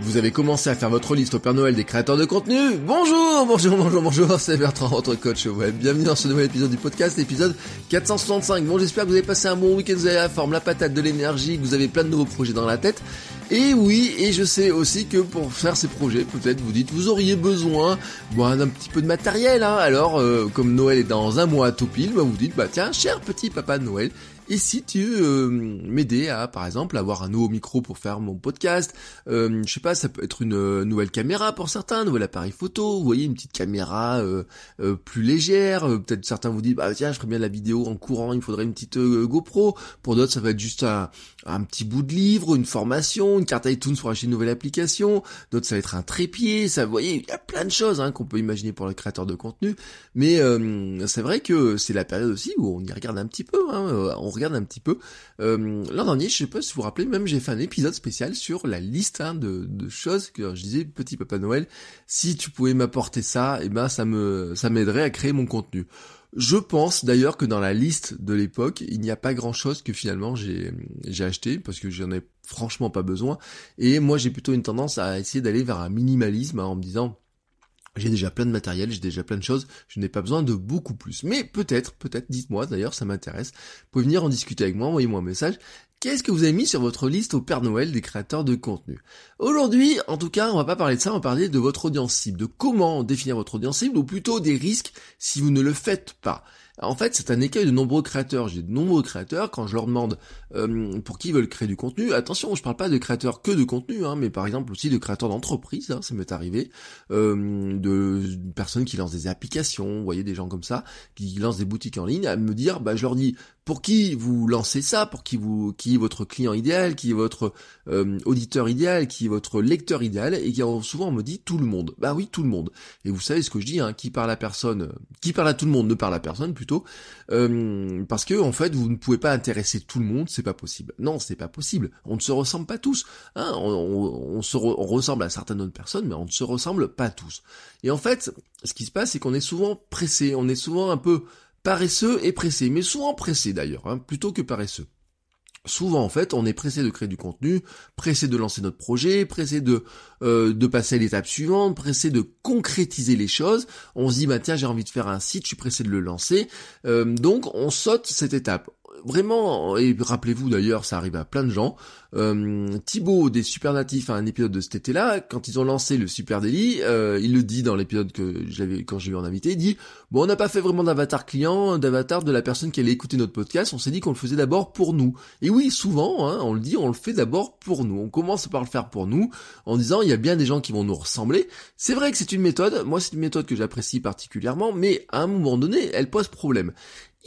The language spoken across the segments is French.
Vous avez commencé à faire votre liste au Père Noël des créateurs de contenu Bonjour, bonjour, bonjour, bonjour, c'est Bertrand, votre coach web. Bienvenue dans ce nouvel épisode du podcast, épisode 465. Bon, j'espère que vous avez passé un bon week-end, vous avez la forme, la patate, de l'énergie, que vous avez plein de nouveaux projets dans la tête. Et oui, et je sais aussi que pour faire ces projets, peut-être vous dites, vous auriez besoin bon, d'un petit peu de matériel. Hein. Alors, euh, comme Noël est dans un mois tout pile, bah, vous dites, bah tiens, cher petit papa Noël, et si tu euh, m'aider à, par exemple, avoir un nouveau micro pour faire mon podcast, euh, je sais pas, ça peut être une euh, nouvelle caméra pour certains, un nouvel appareil photo, vous voyez, une petite caméra euh, plus légère. Peut-être certains vous disent, bah tiens, je ferais bien la vidéo en courant, il me faudrait une petite GoPro. Pour d'autres, ça va être juste un petit bout de livre, une formation, une carte iTunes pour acheter une nouvelle application. D'autres, ça va être un trépied. Ça, vous voyez, il y a plein de choses hein, qu'on peut imaginer pour le créateur de contenu. Mais c'est vrai que c'est la période aussi où on y regarde un petit peu. Hein, on regarde un petit peu. Euh, L'an dernier, je sais pas si vous vous rappelez, même j'ai fait un épisode spécial sur la liste hein, de, de, choses que je disais, petit Papa Noël, si tu pouvais m'apporter ça, et eh ben ça me ça m'aiderait à créer mon contenu. Je pense d'ailleurs que dans la liste de l'époque, il n'y a pas grand chose que finalement j'ai j'ai acheté parce que j'en ai franchement pas besoin. Et moi j'ai plutôt une tendance à essayer d'aller vers un minimalisme hein, en me disant j'ai déjà plein de matériel, j'ai déjà plein de choses, je n'ai pas besoin de beaucoup plus. Mais peut-être, peut-être, dites-moi d'ailleurs, ça m'intéresse. Vous pouvez venir en discuter avec moi, envoyez-moi un message. Qu'est-ce que vous avez mis sur votre liste au Père Noël des créateurs de contenu? Aujourd'hui, en tout cas, on va pas parler de ça, on va parler de votre audience cible, de comment définir votre audience cible, ou plutôt des risques si vous ne le faites pas. En fait, c'est un écueil de nombreux créateurs. J'ai de nombreux créateurs, quand je leur demande euh, pour qui ils veulent créer du contenu, attention, je parle pas de créateurs que de contenu, hein, mais par exemple aussi de créateurs d'entreprise, hein, ça m'est arrivé, euh, de personnes qui lancent des applications, vous voyez, des gens comme ça, qui lancent des boutiques en ligne, à me dire, bah je leur dis, pour qui vous lancez ça, pour qui vous, qui est votre client idéal, qui est votre euh, auditeur idéal, qui est votre lecteur idéal, et qui souvent on me dit tout le monde. Bah oui, tout le monde. Et vous savez ce que je dis, hein, qui parle à personne, qui parle à tout le monde ne parle à personne plutôt, euh, parce que en fait vous ne pouvez pas intéresser tout le monde, c'est pas possible. Non, c'est pas possible. On ne se ressemble pas tous. Hein, on, se ressemble à certaines autres personnes, mais on ne se ressemble pas tous. Et en fait, ce qui se passe, c'est qu'on est souvent pressé, on est souvent un peu paresseux et pressé, mais souvent pressé d'ailleurs, hein, plutôt que paresseux. Souvent en fait, on est pressé de créer du contenu, pressé de lancer notre projet, pressé de euh, de passer à l'étape suivante, pressé de concrétiser les choses. On se dit bah tiens j'ai envie de faire un site, je suis pressé de le lancer. Euh, donc on saute cette étape vraiment, et rappelez-vous d'ailleurs, ça arrive à plein de gens, euh, Thibaut des Super Natifs a un épisode de cet été-là, quand ils ont lancé le Super Daily, euh, il le dit dans l'épisode que j'avais quand j'ai eu en invité, il dit bon on n'a pas fait vraiment d'avatar client, d'avatar de la personne qui allait écouter notre podcast, on s'est dit qu'on le faisait d'abord pour nous. Et oui, souvent, hein, on le dit, on le fait d'abord pour nous. On commence par le faire pour nous, en disant il y a bien des gens qui vont nous ressembler. C'est vrai que c'est une méthode, moi c'est une méthode que j'apprécie particulièrement, mais à un moment donné, elle pose problème.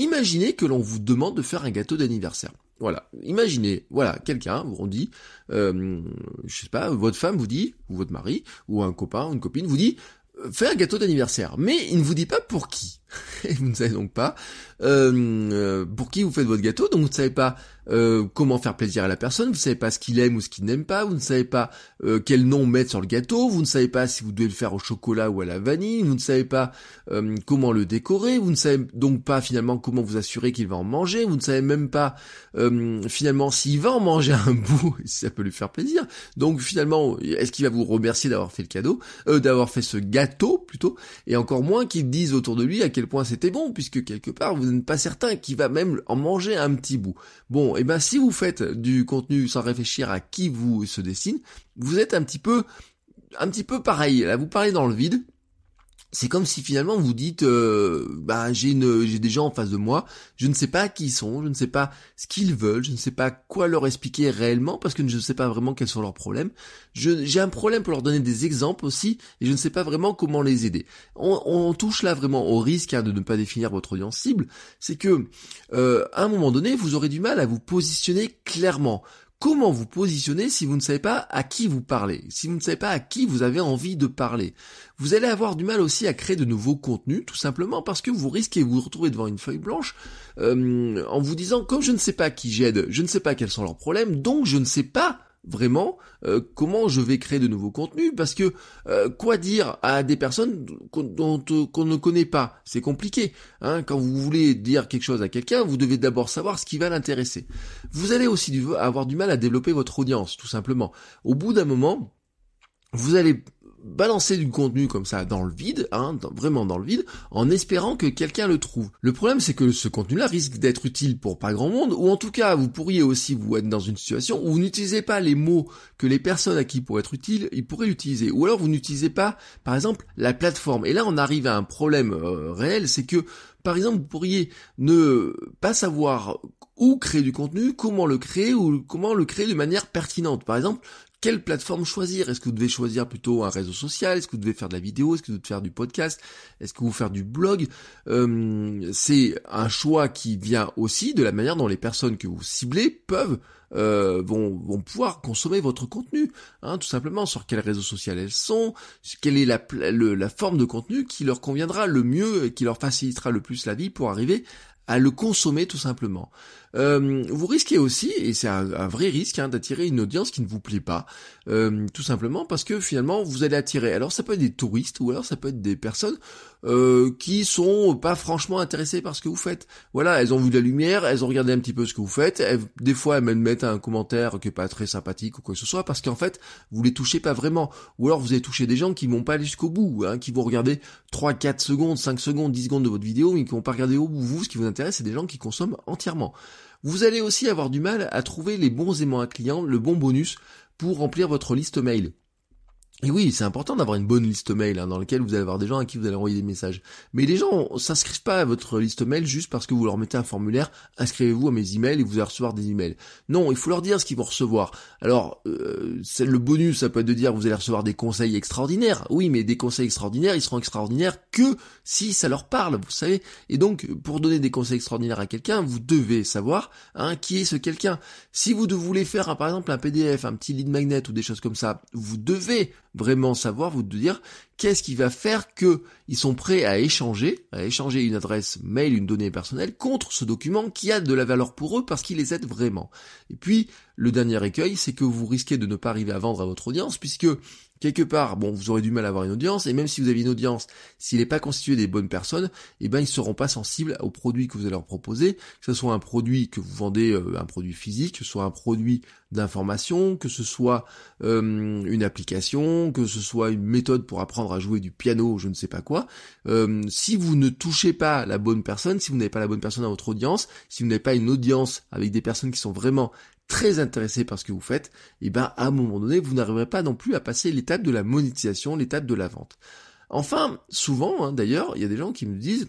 Imaginez que l'on vous demande de faire un gâteau d'anniversaire. Voilà, imaginez, voilà, quelqu'un vous dit, euh, je sais pas, votre femme vous dit, ou votre mari, ou un copain, une copine vous dit, euh, fais un gâteau d'anniversaire. Mais il ne vous dit pas pour qui. Et vous ne savez donc pas euh, euh, pour qui vous faites votre gâteau, donc vous ne savez pas euh, comment faire plaisir à la personne, vous ne savez pas ce qu'il aime ou ce qu'il n'aime pas, vous ne savez pas euh, quel nom mettre sur le gâteau, vous ne savez pas si vous devez le faire au chocolat ou à la vanille, vous ne savez pas euh, comment le décorer, vous ne savez donc pas finalement comment vous assurer qu'il va en manger, vous ne savez même pas finalement s'il va en manger un bout, si ça peut lui faire plaisir. Donc finalement, est-ce qu'il va vous remercier d'avoir fait le cadeau, d'avoir fait ce gâteau plutôt, et encore moins qu'il dise autour de lui à quel point c'était bon, puisque quelque part vous n'êtes pas certain qu'il va même en manger un petit bout. Bon, et eh ben si vous faites du contenu sans réfléchir à qui vous se dessine, vous êtes un petit peu un petit peu pareil. Là, vous parlez dans le vide. C'est comme si finalement vous dites euh, bah j'ai des gens en face de moi, je ne sais pas qui ils sont, je ne sais pas ce qu'ils veulent, je ne sais pas quoi leur expliquer réellement parce que je ne sais pas vraiment quels sont leurs problèmes. j'ai un problème pour leur donner des exemples aussi et je ne sais pas vraiment comment les aider. On, touche là vraiment au risque hein, de ne pas définir votre audience cible, c'est que euh, à un moment donné vous aurez du mal à vous positionner clairement comment vous positionner si vous ne savez pas à qui vous parlez, si vous ne savez pas à qui vous avez envie de parler. Vous allez avoir du mal aussi à créer de nouveaux contenus, tout simplement parce que vous risquez de vous retrouver devant une feuille blanche euh, en vous disant, comme je ne sais pas qui j'aide, je ne sais pas quels sont leurs problèmes, donc je ne sais pas vraiment euh, comment je vais créer de nouveaux contenus parce que euh, quoi dire à des personnes dont qu'on ne connaît pas? C'est compliqué hein. quand vous voulez dire quelque chose à quelqu'un vous devez d'abord savoir ce qui va l'intéresser. Vous allez aussi avoir du mal à développer votre audience tout simplement. Au bout d'un moment vous allez balancer du contenu comme ça dans le vide, hein, vraiment dans le vide, en espérant que quelqu'un le trouve. Le problème c'est que ce contenu-là risque d'être utile pour pas grand monde, ou en tout cas vous pourriez aussi vous être dans une situation où vous n'utilisez pas les mots que les personnes à qui pourraient être utiles, ils pourraient l'utiliser. Ou alors vous n'utilisez pas, par exemple, la plateforme. Et là on arrive à un problème euh, réel, c'est que par exemple, vous pourriez ne pas savoir où créer du contenu, comment le créer ou comment le créer de manière pertinente. Par exemple, quelle plateforme choisir? Est-ce que vous devez choisir plutôt un réseau social? Est-ce que vous devez faire de la vidéo? Est-ce que vous devez faire du podcast? Est-ce que vous faire du blog? Euh, C'est un choix qui vient aussi de la manière dont les personnes que vous ciblez peuvent euh, vont, vont pouvoir consommer votre contenu, hein, tout simplement. Sur quel réseau social elles sont, quelle est la, la forme de contenu qui leur conviendra le mieux et qui leur facilitera le plus la vie pour arriver à le consommer tout simplement. Euh, vous risquez aussi, et c'est un, vrai risque, hein, d'attirer une audience qui ne vous plaît pas, euh, tout simplement parce que finalement vous allez attirer. Alors ça peut être des touristes ou alors ça peut être des personnes euh, qui sont pas franchement intéressées par ce que vous faites. Voilà, elles ont vu de la lumière, elles ont regardé un petit peu ce que vous faites. des fois elles mettent un commentaire qui est pas très sympathique ou quoi que ce soit parce qu'en fait vous les touchez pas vraiment. Ou alors vous avez touché des gens qui vont pas aller jusqu'au bout, hein, qui vont regarder 3, 4 secondes, 5 secondes, 10 secondes de votre vidéo, mais qui vont pas regarder au bout. Vous, ce qui vous intéresse, c'est des gens qui consomment entièrement. Vous allez aussi avoir du mal à trouver les bons aimants à clients, le bon bonus pour remplir votre liste mail. Et oui, c'est important d'avoir une bonne liste mail hein, dans laquelle vous allez avoir des gens à qui vous allez envoyer des messages. Mais les gens s'inscrivent pas à votre liste mail juste parce que vous leur mettez un formulaire, inscrivez-vous à mes emails et vous allez recevoir des emails. Non, il faut leur dire ce qu'ils vont recevoir. Alors, euh, le bonus, ça peut être de dire vous allez recevoir des conseils extraordinaires. Oui, mais des conseils extraordinaires, ils seront extraordinaires que si ça leur parle, vous savez. Et donc, pour donner des conseils extraordinaires à quelqu'un, vous devez savoir hein, qui est ce quelqu'un. Si vous voulez faire, par exemple, un PDF, un petit lead magnet ou des choses comme ça, vous devez vraiment savoir, vous dire qu'est-ce qui va faire que ils sont prêts à échanger, à échanger une adresse mail, une donnée personnelle contre ce document qui a de la valeur pour eux parce qu'il les aide vraiment. Et puis, le dernier écueil, c'est que vous risquez de ne pas arriver à vendre à votre audience puisque quelque part, bon, vous aurez du mal à avoir une audience, et même si vous avez une audience, s'il n'est pas constitué des bonnes personnes, eh ben, ils seront pas sensibles aux produits que vous allez leur proposer, que ce soit un produit que vous vendez, euh, un produit physique, que ce soit un produit d'information, que ce soit euh, une application, que ce soit une méthode pour apprendre à jouer du piano, je ne sais pas quoi. Euh, si vous ne touchez pas la bonne personne, si vous n'avez pas la bonne personne à votre audience, si vous n'avez pas une audience avec des personnes qui sont vraiment très intéressé par ce que vous faites, et eh ben à un moment donné, vous n'arriverez pas non plus à passer l'étape de la monétisation, l'étape de la vente. Enfin, souvent, hein, d'ailleurs, il y a des gens qui me disent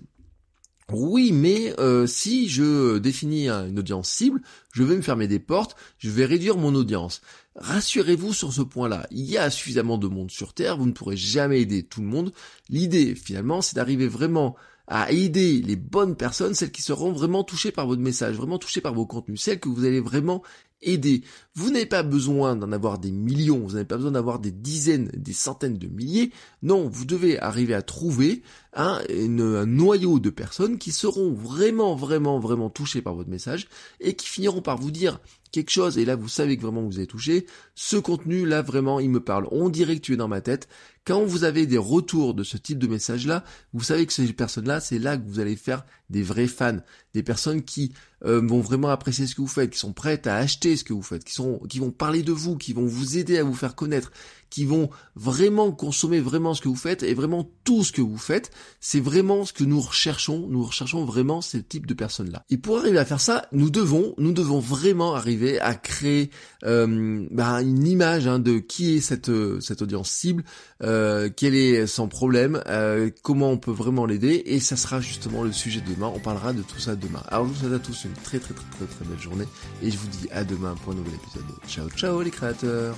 oui, mais euh, si je définis une audience cible, je vais me fermer des portes, je vais réduire mon audience. Rassurez-vous sur ce point-là, il y a suffisamment de monde sur Terre, vous ne pourrez jamais aider tout le monde. L'idée, finalement, c'est d'arriver vraiment à aider les bonnes personnes, celles qui seront vraiment touchées par votre message, vraiment touchées par vos contenus, celles que vous allez vraiment aider. Vous n'avez pas besoin d'en avoir des millions, vous n'avez pas besoin d'avoir des dizaines, des centaines de milliers. Non, vous devez arriver à trouver un, un noyau de personnes qui seront vraiment, vraiment, vraiment touchées par votre message et qui finiront par vous dire quelque chose, et là vous savez que vraiment vous avez touché, ce contenu là vraiment il me parle, on dirait que tu es dans ma tête. Quand vous avez des retours de ce type de message là, vous savez que ces personnes là, c'est là que vous allez faire des vrais fans, des personnes qui euh, vont vraiment apprécier ce que vous faites, qui sont prêtes à acheter ce que vous faites, qui sont, qui vont parler de vous, qui vont vous aider à vous faire connaître, qui vont vraiment consommer vraiment ce que vous faites et vraiment tout ce que vous faites. C'est vraiment ce que nous recherchons. Nous recherchons vraiment ce type de personnes-là. Et pour arriver à faire ça, nous devons, nous devons vraiment arriver à créer euh, bah, une image hein, de qui est cette cette audience cible, euh, quel est son problème, euh, comment on peut vraiment l'aider. Et ça sera justement le sujet de demain. On parlera de tout ça demain. Alors je vous souhaite à tous une très très très très très belle journée et je vous dis à demain pour un nouvel épisode. Ciao ciao les créateurs.